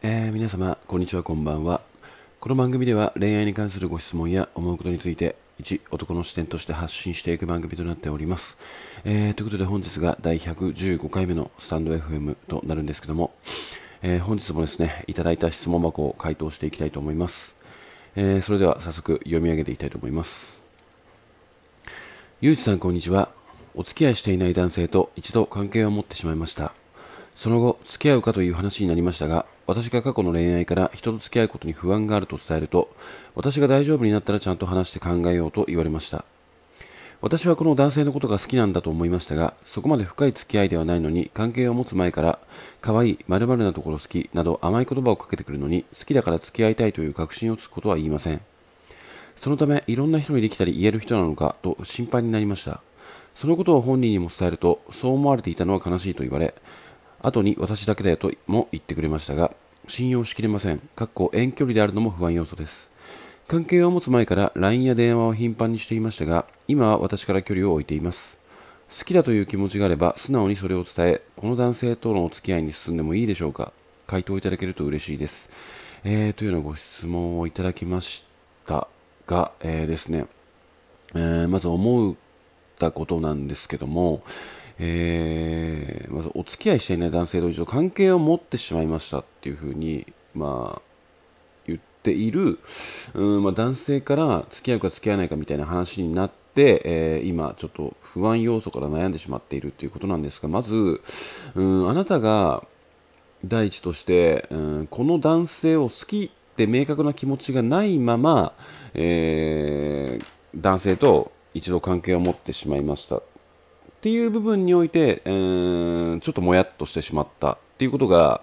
えー皆様、こんにちは、こんばんは。この番組では恋愛に関するご質問や思うことについて、一男の視点として発信していく番組となっております。えーということで本日が第115回目のスタンド FM となるんですけども、えー本日もですね、いただいた質問箱を回答していきたいと思います。えーそれでは早速読み上げていきたいと思います。ゆうじさんこんにちは。お付き合いしていない男性と一度関係を持ってしまいました。その後、付き合うかという話になりましたが、私が過去の恋愛から人と付き合うことに不安があると伝えると、私が大丈夫になったらちゃんと話して考えようと言われました。私はこの男性のことが好きなんだと思いましたが、そこまで深い付き合いではないのに、関係を持つ前から、可愛い、〇〇なところ好きなど甘い言葉をかけてくるのに、好きだから付き合いたいという確信をつくことは言いません。そのため、いろんな人にできたり言える人なのかと心配になりました。そのことを本人にも伝えると、そう思われていたのは悲しいと言われ、後に私だけだよとも言ってくれましたが、信用しきれません。かっこ遠距離であるのも不安要素です。関係を持つ前から LINE や電話を頻繁にしていましたが、今は私から距離を置いています。好きだという気持ちがあれば、素直にそれを伝え、この男性とのお付き合いに進んでもいいでしょうか回答いただけると嬉しいです。えー、というようなご質問をいただきましたが、えーですね、えーまず思ったことなんですけども、えー。まずお付き合いしていない男性と一度関係を持ってしまいましたっていうふうに、まあ、言っている、うんまあ、男性から付き合うか付き合わないかみたいな話になって、えー今ちょっと不安要素から悩んでしまっているということなんですがまず、うん、あなたが第一として、うん、この男性を好きって明確な気持ちがないまま、えー男性と一度関係を持ってしまいました。っていう部分において、うーちょっともやっとしてしまったっていうことが、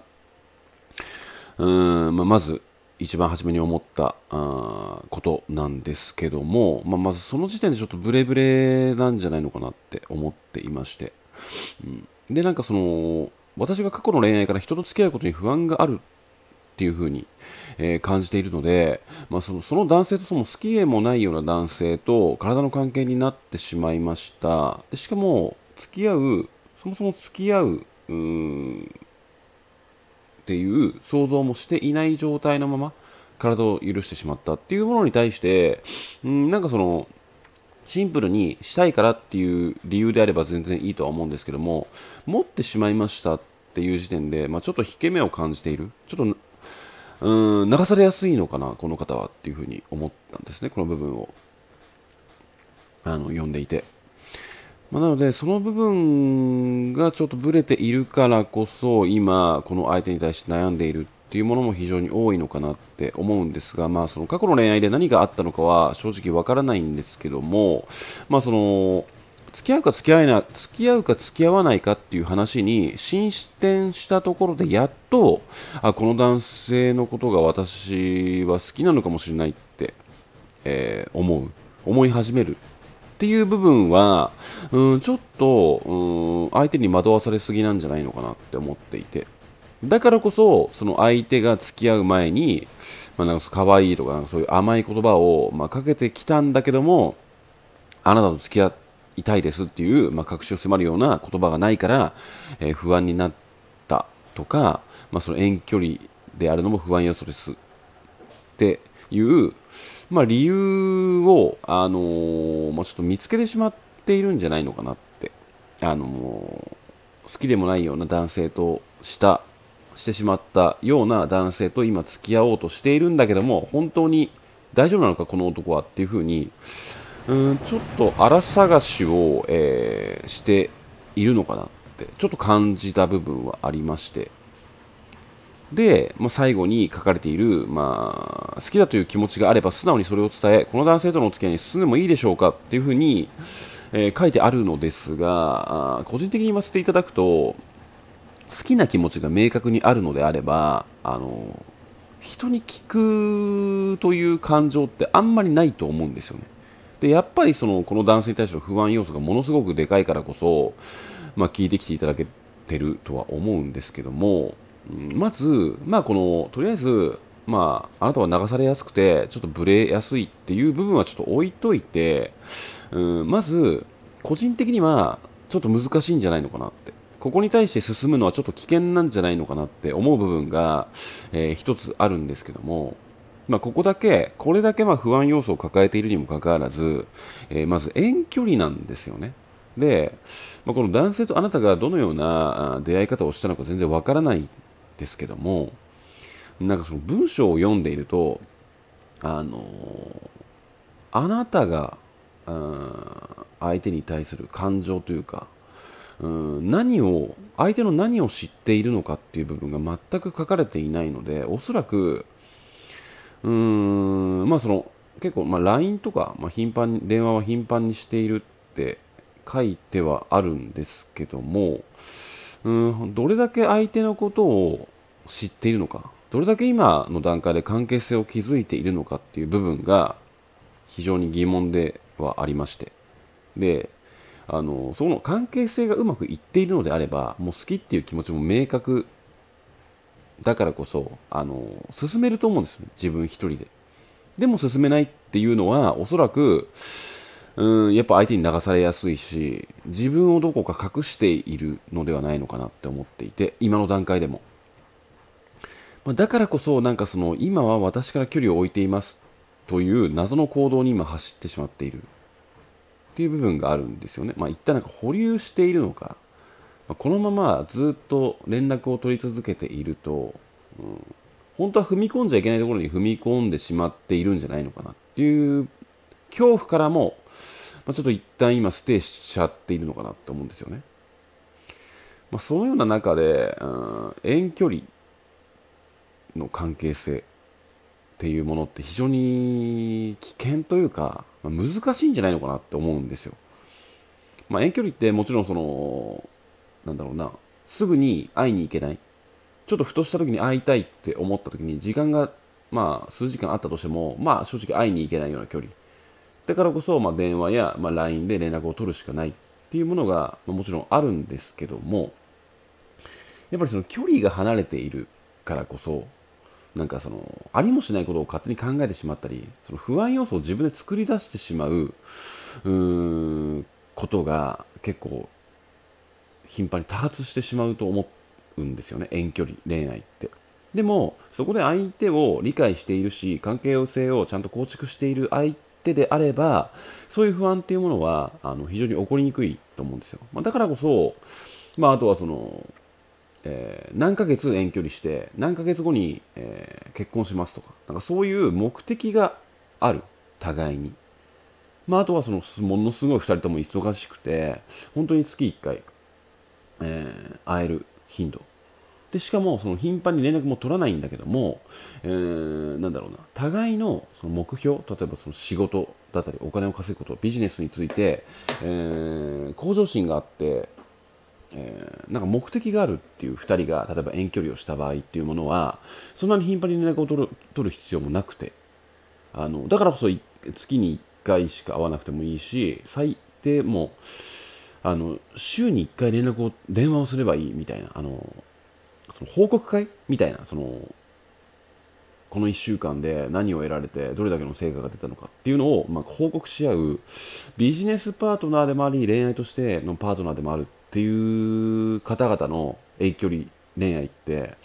うんまあ、まず一番初めに思ったあことなんですけども、まあ、まずその時点でちょっとブレブレなんじゃないのかなって思っていまして、うん、でなんかその私が過去の恋愛から人と付き合うことに不安があるっていうふうに、えー感じているので、まあ、そのその男性とその好きでもないような男性と体の関係になってしまいました。でしかも付き合うそもそも付き合ううっていう想像もしていない状態のまま体を許してしまった。っていうものに対してうんなんかそのシンプルにしたいからっていう理由であれば全然いいとは思うんですけども持ってしまいましたっていう時点で、まあ、ちょっと引け目を感じている。ちょっとうん流されやすいのかなこの方はっていうふうに思ったんですねこの部分をあの読んでいて、まあ、なのでその部分がちょっとブレているからこそ今この相手に対して悩んでいるっていうものも非常に多いのかなって思うんですが、まあ、その過去の恋愛で何があったのかは正直わからないんですけども、まあ、その付き合うか付き合わな付き合うか付き合わないかっていう話に進展したところでやっとあこの男性のことが私は好きなのかもしれないって、えー思う。思い始めるっていう部分はうんちょっとうん相手に惑わされすぎなんじゃないのかなって思っていて。だからこそその相手が付き合う前に、まあ、なんか可愛いとかなんかそういう甘い言葉を、まあ、かけてきたんだけどもあなたと付き合いたいですっていう、まあ、確信を迫るような言葉がないから、えー不安になったとか、まあ、その遠距離であるのも不安要素ですっていう、まあ、理由を、あのーまあ、ちょっと見つけてしまっているんじゃないのかなって、あのー好きでもないような男性としたしてしまったような男性と今付き合おうとしているんだけども本当に大丈夫なのかこの男はっていうふうにうんちょっと荒探しを、えーしているのかなってちょっと感じた部分はありましてで、まあ、最後に書かれている、まあ、好きだという気持ちがあれば素直にそれを伝えこの男性とのお付き合いに進んでもいいでしょうかっていうふうに、えー書いてあるのですが個人的に言わせていただくと好きな気持ちが明確にあるのであればあの人に聞くという感情ってあんまりないと思うんですよね。でやっぱりそのこの男性に対しての不安要素がものすごくでかいからこそ、まあ、聞いてきていただけてるとは思うんですけども、うんまず、まあ、このとりあえず、まあ、あなたは流されやすくてちょっとブレやすいっていう部分はちょっと置いといて、うん、まず個人的にはちょっと難しいんじゃないのかなって。ここに対して進むのはちょっと危険なんじゃないのかなって思う部分が、えー、つあるんですけども、まあ、ここだけ、これだけま不安要素を抱えているにもかかわらず、えー、まず遠距離なんですよね。で、まあ、この男性とあなたがどのような出会い方をしたのか全然わからないですけども、なんかその文章を読んでいると、あのあなたが、相手に対する感情というか、うん、何を相手の何を知っているのかっていう部分が全く書かれていないのでおそらくうーんまあその結構、まあ、LINE とか、まあ、頻繁に電話は頻繁にしているって書いてはあるんですけどもうんどれだけ相手のことを知っているのかどれだけ今の段階で関係性を築いているのかっていう部分が非常に疑問ではありまして。であのその関係性がうまくいっているのであればもう好きっていう気持ちも明確だからこそあの進めると思うんです自分一人で。でも進めないっていうのはおそらくうんやっぱ相手に流されやすいし自分をどこか隠しているのではないのかなって思っていて今の段階でも、まあ、だからこそなんかその今は私から距離を置いていますという謎の行動に今走ってしまっているっていう部分があるんですよね。まあ、一旦なんか保留しているのか、このままずっと連絡を取り続けていると、うん、本当は踏み込んじゃいけないところに踏み込んでしまっているんじゃないのかなっていう恐怖からも、まあ、ちょっと一旦今ステイしちゃっているのかなって思うんですよね。まあ、そのような中で、うん、遠距離の関係性っていうものって非常に危険というか、まあ、難しいんじゃないのかなって思うんですよ。まあ、遠距離ってもちろんそのなんだろうな。すぐに会いに行けない。ちょっとふとした時に会いたいって思った時に時間がまあ数時間あったとしてもまあ正直会いに行けないような距離。だからこそ、まあ、電話や、まあ、LINE で連絡を取るしかないっていうものが、まあ、もちろんあるんですけどもやっぱりその距離が離れているからこそなんかそのありもしないことを勝手に考えてしまったりその不安要素を自分で作り出してしまううーんことが結構頻繁に多発してしまうと思うんですよね。遠距離恋愛って。でもそこで相手を理解しているし関係性をちゃんと構築している相手であればそういう不安っていうものはあの非常に起こりにくいと思うんですよ、まあ、だからこそ、まあ、あとはそのえー、何ヶ月遠距離して何ヶ月後に、えー、結婚しますとかなんかそういう目的がある。互いに、まあ、あとはそのものすごい2人とも忙しくて本当に月1回、えー、会える頻度。でしかもその頻繁に連絡も取らないんだけども、えー、なんだろうな。互いのその目標例えばその仕事だったりお金を稼ぐことビジネスについて、えー、向上心があってえー、なんか目的があるっていう2人が例えば遠距離をした場合っていうものはそんなに頻繁に連絡を取る取る必要もなくて。あのだからこそ月に1回しか会わなくてもいいし最低もあの週に1回連絡を電話をすればいいみたいなあのその報告会？みたいなそのこの1週間で何を得られてどれだけの成果が出たのかっていうのを、まあ、報告し合うビジネスパートナーでもあり恋愛としてのパートナーでもあるっていう方々の遠距離恋愛って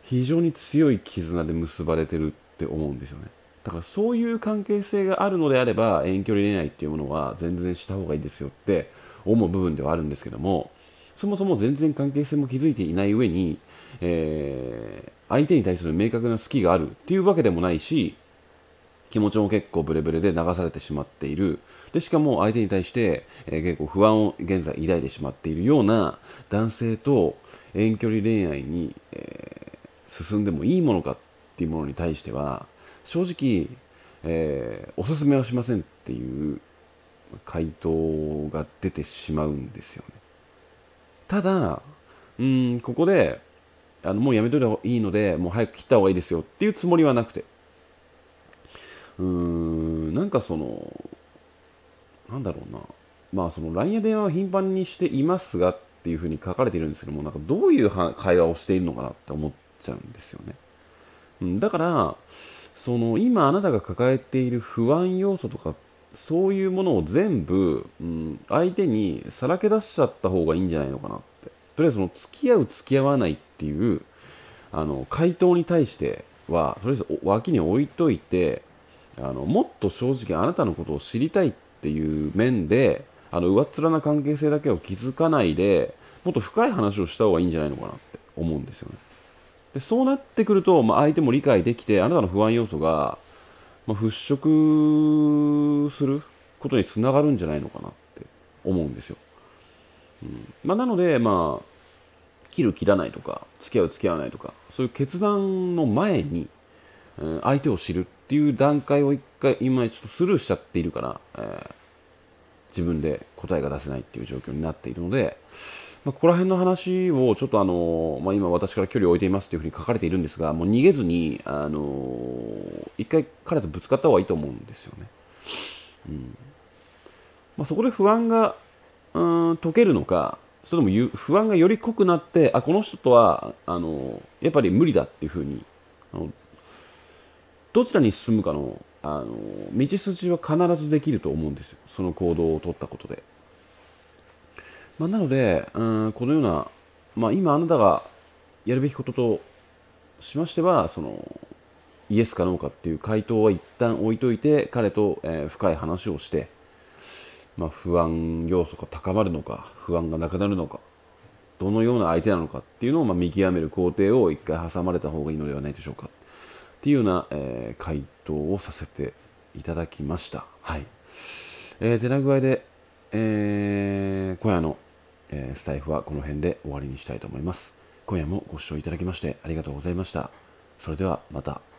非常に強い絆で結ばれてるって思うんですよね。だからそういう関係性があるのであれば遠距離恋愛っていうものは全然した方がいいですよって思う部分ではあるんですけどもそもそも全然関係性も築いていない上に、えー、相手に対する明確な好きがあるっていうわけでもないし気持ちも結構ブレブレで流されてしまっている。でしかも相手に対して、えー、結構不安を現在抱いてしまっているような男性と遠距離恋愛に、えー、進んでもいいものかっていうものに対しては正直、えー、おすすめはしませんっていう回答が出てしまうんですよね。ただうんここであのもうやめといた方がいいのでもう早く切った方がいいですよっていうつもりはなくて。うーんなんかそのなんだろうな、まあその LINE や電話は頻繁にしていますがっていうふうに書かれているんですけども、なんかどういう会話をしているのかなって思っちゃうんですよね。うん、だから、その今あなたが抱えている不安要素とかそういうものを全部、うん、相手にさらけ出しちゃった方がいいんじゃないのかなって。とりあえずその付き合う付き合わないっていうあの回答に対してはとりあえず脇に置いといてあのもっと正直あなたのことを知りたいっていう面であの上っ面な関係性だけを築かないでもっと深い話をした方がいいんじゃないのかなって思うんですよねでそうなってくると、まあ、相手も理解できてあなたの不安要素が、まあ、払拭することにつながるんじゃないのかなって思うんですよ、うん。まあ、なのでまあ切る切らないとか付き合う付き合わないとかそういう決断の前に、えー、相手を知るっていう段階を一回今ちょっとスルーしちゃっているから、えー、自分で答えが出せないっていう状況になっているので、まあ、ここら辺の話をちょっとあの、まあ、今私から距離を置いていますというふうに書かれているんですがもう逃げずにあの一回彼とぶつかった方がいいと思うんですよね。うんまあ、そこで不安がうん解けるのかそれとも不安がより濃くなってあこの人とはあのやっぱり無理だっていうふうにあのどちらに進むかのあの道筋は必ずできると思うんですよその行動を取ったことで。まあ、なので、うん、このような、まあ、今あなたがやるべきこととしましてはそのイエスかノーかっていう回答は一旦置いといて彼と、えー、深い話をして、まあ、不安要素が高まるのか不安がなくなるのかどのような相手なのかっていうのを、ま、見極める工程を一回挟まれた方がいいのではないでしょうかっていうような、えー、回答をさせていただきました。はい。えー、手な具合で、え、今夜の、え、スタイフはこの辺で終わりにしたいと思います。今夜もご視聴いただきましてありがとうございました。それではまた。